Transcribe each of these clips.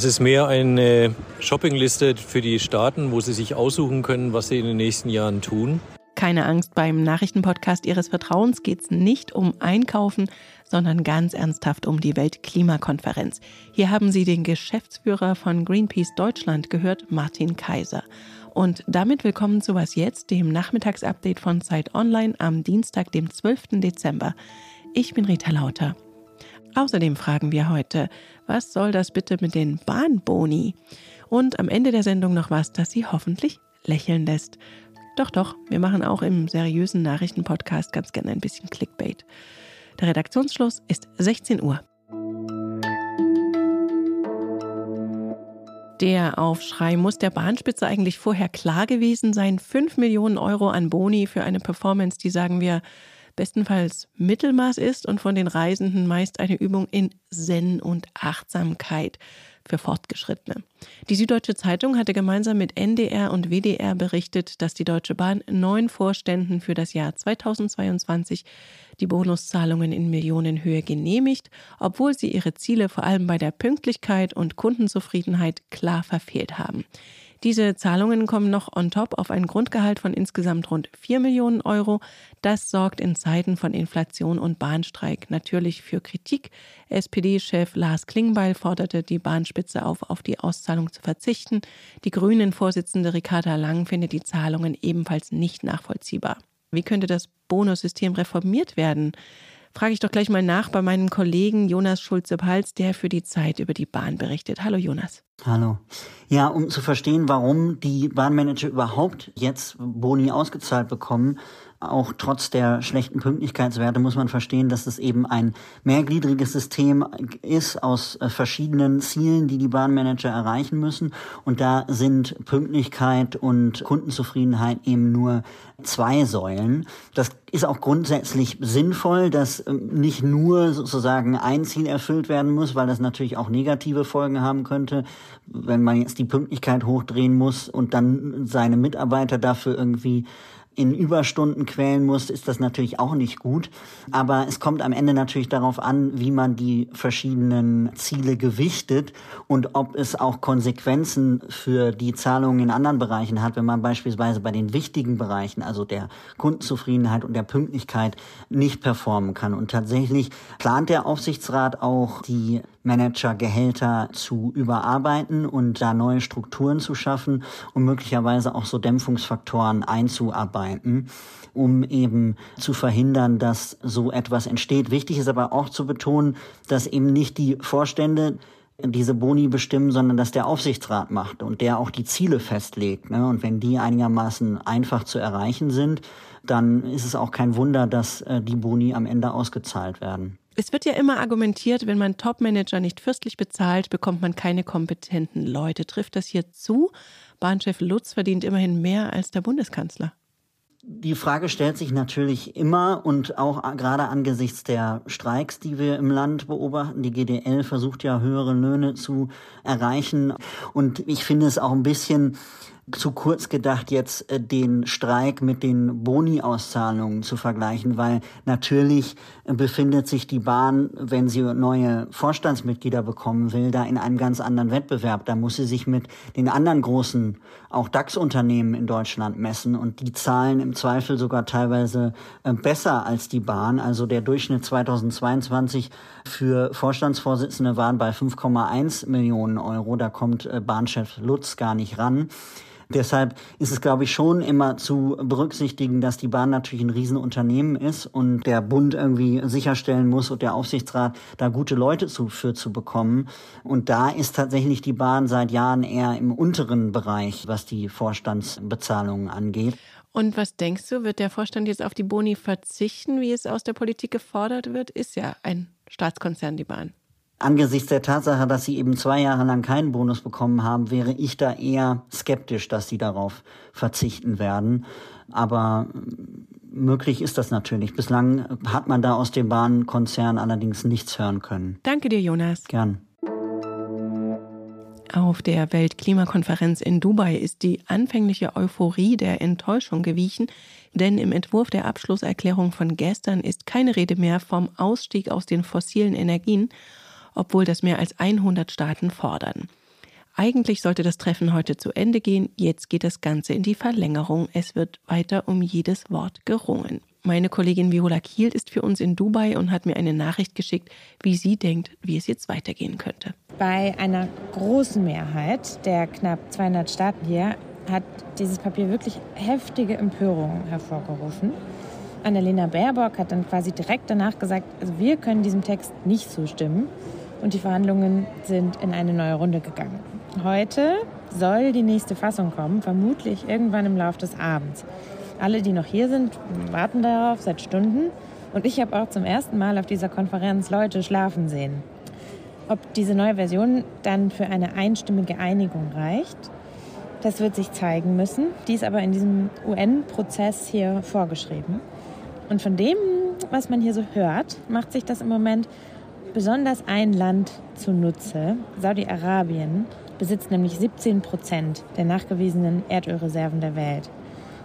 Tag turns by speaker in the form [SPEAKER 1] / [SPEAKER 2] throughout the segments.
[SPEAKER 1] Es ist mehr eine Shoppingliste für die Staaten, wo sie sich aussuchen können, was sie in den nächsten Jahren tun.
[SPEAKER 2] Keine Angst, beim Nachrichtenpodcast Ihres Vertrauens geht es nicht um Einkaufen, sondern ganz ernsthaft um die Weltklimakonferenz. Hier haben Sie den Geschäftsführer von Greenpeace Deutschland gehört, Martin Kaiser. Und damit willkommen zu Was Jetzt, dem Nachmittagsupdate von Zeit Online am Dienstag, dem 12. Dezember. Ich bin Rita Lauter. Außerdem fragen wir heute, was soll das bitte mit den Bahnboni? Und am Ende der Sendung noch was, das Sie hoffentlich lächeln lässt. Doch, doch, wir machen auch im seriösen Nachrichtenpodcast ganz gerne ein bisschen Clickbait. Der Redaktionsschluss ist 16 Uhr. Der Aufschrei muss der Bahnspitze eigentlich vorher klar gewesen sein. 5 Millionen Euro an Boni für eine Performance, die sagen wir bestenfalls Mittelmaß ist und von den Reisenden meist eine Übung in Zen und Achtsamkeit für Fortgeschrittene. Die Süddeutsche Zeitung hatte gemeinsam mit NDR und WDR berichtet, dass die Deutsche Bahn neun Vorständen für das Jahr 2022 die Bonuszahlungen in Millionenhöhe genehmigt, obwohl sie ihre Ziele vor allem bei der Pünktlichkeit und Kundenzufriedenheit klar verfehlt haben. Diese Zahlungen kommen noch on top auf ein Grundgehalt von insgesamt rund 4 Millionen Euro. Das sorgt in Zeiten von Inflation und Bahnstreik natürlich für Kritik. SPD-Chef Lars Klingbeil forderte die Bahnspitze auf, auf die Auszahlung zu verzichten. Die Grünen-Vorsitzende Ricarda Lang findet die Zahlungen ebenfalls nicht nachvollziehbar. Wie könnte das Bonussystem reformiert werden? Frage ich doch gleich mal nach bei meinem Kollegen Jonas Schulze-Pals, der für die Zeit über die Bahn berichtet. Hallo Jonas.
[SPEAKER 3] Hallo. Ja, um zu verstehen, warum die Bahnmanager überhaupt jetzt Boni ausgezahlt bekommen, auch trotz der schlechten Pünktlichkeitswerte muss man verstehen, dass es eben ein mehrgliedriges System ist aus äh, verschiedenen Zielen, die die Bahnmanager erreichen müssen. Und da sind Pünktlichkeit und Kundenzufriedenheit eben nur zwei Säulen. Das ist auch grundsätzlich sinnvoll, dass ähm, nicht nur sozusagen ein Ziel erfüllt werden muss, weil das natürlich auch negative Folgen haben könnte, wenn man jetzt die Pünktlichkeit hochdrehen muss und dann seine Mitarbeiter dafür irgendwie in Überstunden quälen muss, ist das natürlich auch nicht gut. Aber es kommt am Ende natürlich darauf an, wie man die verschiedenen Ziele gewichtet und ob es auch Konsequenzen für die Zahlungen in anderen Bereichen hat, wenn man beispielsweise bei den wichtigen Bereichen, also der Kundenzufriedenheit und der Pünktlichkeit, nicht performen kann. Und tatsächlich plant der Aufsichtsrat auch die Managergehälter zu überarbeiten und da neue Strukturen zu schaffen und möglicherweise auch so Dämpfungsfaktoren einzuarbeiten, um eben zu verhindern, dass so etwas entsteht. Wichtig ist aber auch zu betonen, dass eben nicht die Vorstände diese Boni bestimmen, sondern dass der Aufsichtsrat macht und der auch die Ziele festlegt. Ne? Und wenn die einigermaßen einfach zu erreichen sind, dann ist es auch kein Wunder, dass äh, die Boni am Ende ausgezahlt werden.
[SPEAKER 2] Es wird ja immer argumentiert, wenn man Topmanager nicht fürstlich bezahlt, bekommt man keine kompetenten Leute. Trifft das hier zu? Bahnchef Lutz verdient immerhin mehr als der Bundeskanzler.
[SPEAKER 3] Die Frage stellt sich natürlich immer und auch gerade angesichts der Streiks, die wir im Land beobachten. Die GDL versucht ja höhere Löhne zu erreichen. Und ich finde es auch ein bisschen zu kurz gedacht, jetzt äh, den Streik mit den Boni-Auszahlungen zu vergleichen, weil natürlich äh, befindet sich die Bahn, wenn sie neue Vorstandsmitglieder bekommen will, da in einem ganz anderen Wettbewerb. Da muss sie sich mit den anderen großen, auch DAX-Unternehmen in Deutschland messen und die zahlen im Zweifel sogar teilweise äh, besser als die Bahn. Also der Durchschnitt 2022 für Vorstandsvorsitzende waren bei 5,1 Millionen Euro. Da kommt Bahnchef Lutz gar nicht ran. Deshalb ist es, glaube ich, schon immer zu berücksichtigen, dass die Bahn natürlich ein Riesenunternehmen ist und der Bund irgendwie sicherstellen muss und der Aufsichtsrat da gute Leute zu, für zu bekommen. Und da ist tatsächlich die Bahn seit Jahren eher im unteren Bereich, was die Vorstandsbezahlungen angeht.
[SPEAKER 2] Und was denkst du, wird der Vorstand jetzt auf die Boni verzichten, wie es aus der Politik gefordert wird? Ist ja ein Staatskonzern, die Bahn
[SPEAKER 3] angesichts der Tatsache, dass sie eben zwei Jahre lang keinen Bonus bekommen haben, wäre ich da eher skeptisch, dass sie darauf verzichten werden. Aber möglich ist das natürlich. Bislang hat man da aus dem Bahnkonzern allerdings nichts hören können.
[SPEAKER 2] Danke dir, Jonas.
[SPEAKER 3] Gern.
[SPEAKER 2] Auf der Weltklimakonferenz in Dubai ist die anfängliche Euphorie der Enttäuschung gewichen, denn im Entwurf der Abschlusserklärung von gestern ist keine Rede mehr vom Ausstieg aus den fossilen Energien obwohl das mehr als 100 Staaten fordern. Eigentlich sollte das Treffen heute zu Ende gehen, jetzt geht das Ganze in die Verlängerung. Es wird weiter um jedes Wort gerungen. Meine Kollegin Viola Kiel ist für uns in Dubai und hat mir eine Nachricht geschickt, wie sie denkt, wie es jetzt weitergehen könnte.
[SPEAKER 4] Bei einer großen Mehrheit der knapp 200 Staaten hier hat dieses Papier wirklich heftige Empörungen hervorgerufen. Annalena Baerbock hat dann quasi direkt danach gesagt, also wir können diesem Text nicht zustimmen und die Verhandlungen sind in eine neue Runde gegangen. Heute soll die nächste Fassung kommen, vermutlich irgendwann im Laufe des Abends. Alle, die noch hier sind, warten darauf seit Stunden. Und ich habe auch zum ersten Mal auf dieser Konferenz Leute schlafen sehen. Ob diese neue Version dann für eine einstimmige Einigung reicht, das wird sich zeigen müssen. Die ist aber in diesem UN-Prozess hier vorgeschrieben. Und von dem, was man hier so hört, macht sich das im Moment besonders ein Land zunutze, Saudi-Arabien, besitzt nämlich 17 Prozent der nachgewiesenen Erdölreserven der Welt.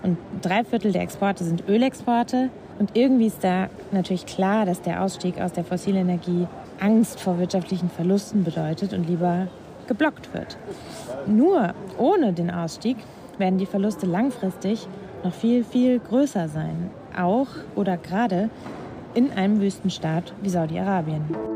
[SPEAKER 4] Und drei Viertel der Exporte sind Ölexporte. Und irgendwie ist da natürlich klar, dass der Ausstieg aus der fossilen Energie Angst vor wirtschaftlichen Verlusten bedeutet und lieber geblockt wird. Nur ohne den Ausstieg werden die Verluste langfristig noch viel, viel größer sein. Auch oder gerade in einem Wüstenstaat wie Saudi-Arabien.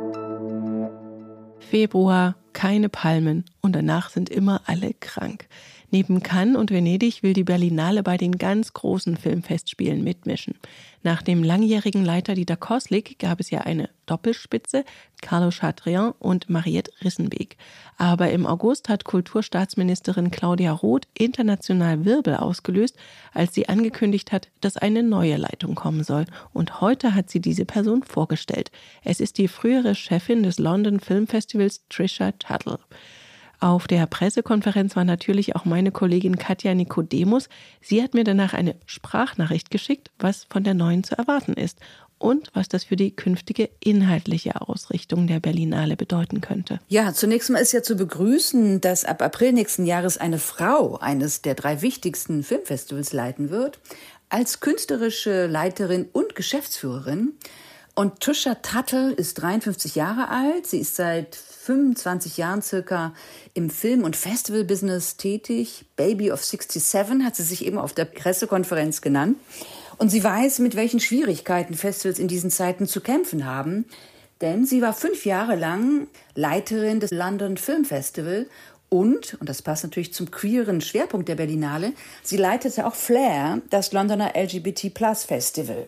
[SPEAKER 2] Februar, keine Palmen und danach sind immer alle krank. Neben Cannes und Venedig will die Berlinale bei den ganz großen Filmfestspielen mitmischen. Nach dem langjährigen Leiter Dieter Koslik gab es ja eine Doppelspitze, Carlo Chatrian und Mariette Rissenbeek. Aber im August hat Kulturstaatsministerin Claudia Roth international Wirbel ausgelöst, als sie angekündigt hat, dass eine neue Leitung kommen soll. Und heute hat sie diese Person vorgestellt. Es ist die frühere Chefin des London Film Festivals, Trisha Tuttle. Auf der Pressekonferenz war natürlich auch meine Kollegin Katja Nikodemus. Sie hat mir danach eine Sprachnachricht geschickt, was von der neuen zu erwarten ist und was das für die künftige inhaltliche Ausrichtung der Berlinale bedeuten könnte.
[SPEAKER 5] Ja, zunächst mal ist ja zu begrüßen, dass ab April nächsten Jahres eine Frau eines der drei wichtigsten Filmfestivals leiten wird. Als künstlerische Leiterin und Geschäftsführerin und Tusha Tuttle ist 53 Jahre alt. Sie ist seit 25 Jahren circa im Film- und Festival-Business tätig. Baby of 67 hat sie sich eben auf der Pressekonferenz genannt. Und sie weiß, mit welchen Schwierigkeiten Festivals in diesen Zeiten zu kämpfen haben. Denn sie war fünf Jahre lang Leiterin des London Film Festival und, und das passt natürlich zum queeren Schwerpunkt der Berlinale, sie leitete auch Flair, das Londoner LGBT Plus Festival.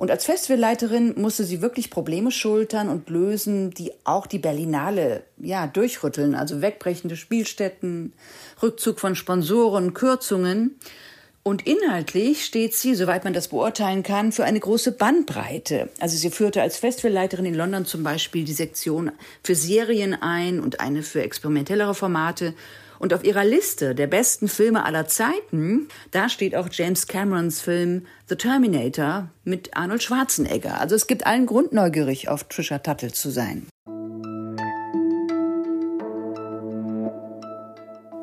[SPEAKER 5] Und als Festivalleiterin musste sie wirklich Probleme schultern und lösen, die auch die Berlinale ja durchrütteln, also wegbrechende Spielstätten, Rückzug von Sponsoren, Kürzungen. Und inhaltlich steht sie, soweit man das beurteilen kann, für eine große Bandbreite. Also sie führte als Festivalleiterin in London zum Beispiel die Sektion für Serien ein und eine für experimentellere Formate und auf ihrer Liste der besten Filme aller Zeiten, da steht auch James Camerons Film The Terminator mit Arnold Schwarzenegger. Also es gibt allen Grund, neugierig auf Trisha Tuttle zu sein.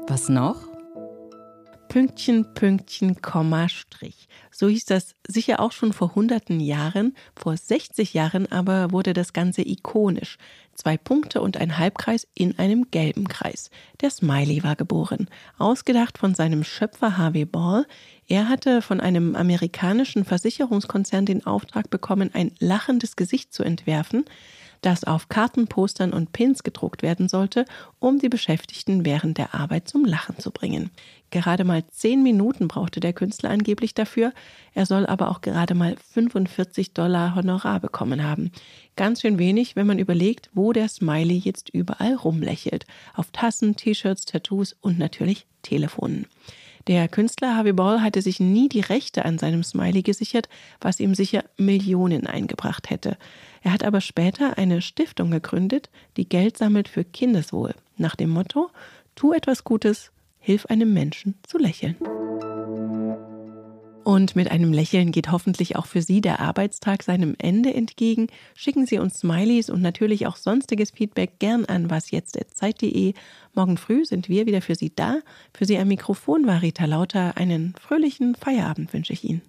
[SPEAKER 6] Was noch?
[SPEAKER 2] Pünktchen, Pünktchen, Komma, Strich. So hieß das sicher auch schon vor hunderten Jahren, vor 60 Jahren aber wurde das Ganze ikonisch. Zwei Punkte und ein Halbkreis in einem gelben Kreis. Der Smiley war geboren, ausgedacht von seinem Schöpfer Harvey Ball. Er hatte von einem amerikanischen Versicherungskonzern den Auftrag bekommen, ein lachendes Gesicht zu entwerfen das auf Kartenpostern und Pins gedruckt werden sollte, um die Beschäftigten während der Arbeit zum Lachen zu bringen. Gerade mal zehn Minuten brauchte der Künstler angeblich dafür. Er soll aber auch gerade mal 45 Dollar Honorar bekommen haben. Ganz schön wenig, wenn man überlegt, wo der Smiley jetzt überall rumlächelt. Auf Tassen, T-Shirts, Tattoos und natürlich Telefonen. Der Künstler Harvey Ball hatte sich nie die Rechte an seinem Smiley gesichert, was ihm sicher Millionen eingebracht hätte. Er hat aber später eine Stiftung gegründet, die Geld sammelt für Kindeswohl, nach dem Motto: Tu etwas Gutes, hilf einem Menschen zu lächeln. Und mit einem Lächeln geht hoffentlich auch für Sie der Arbeitstag seinem Ende entgegen. Schicken Sie uns Smileys und natürlich auch sonstiges Feedback gern an wasjetzt.zeit.de. Morgen früh sind wir wieder für Sie da. Für Sie am Mikrofon war Rita Lauter. Einen fröhlichen Feierabend wünsche ich Ihnen.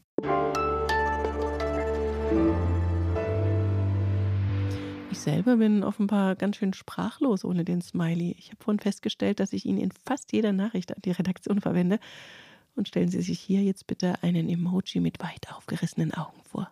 [SPEAKER 2] Ich selber bin offenbar ganz schön sprachlos ohne den Smiley. Ich habe vorhin festgestellt, dass ich ihn in fast jeder Nachricht an die Redaktion verwende. Und stellen Sie sich hier jetzt bitte einen Emoji mit weit aufgerissenen Augen vor.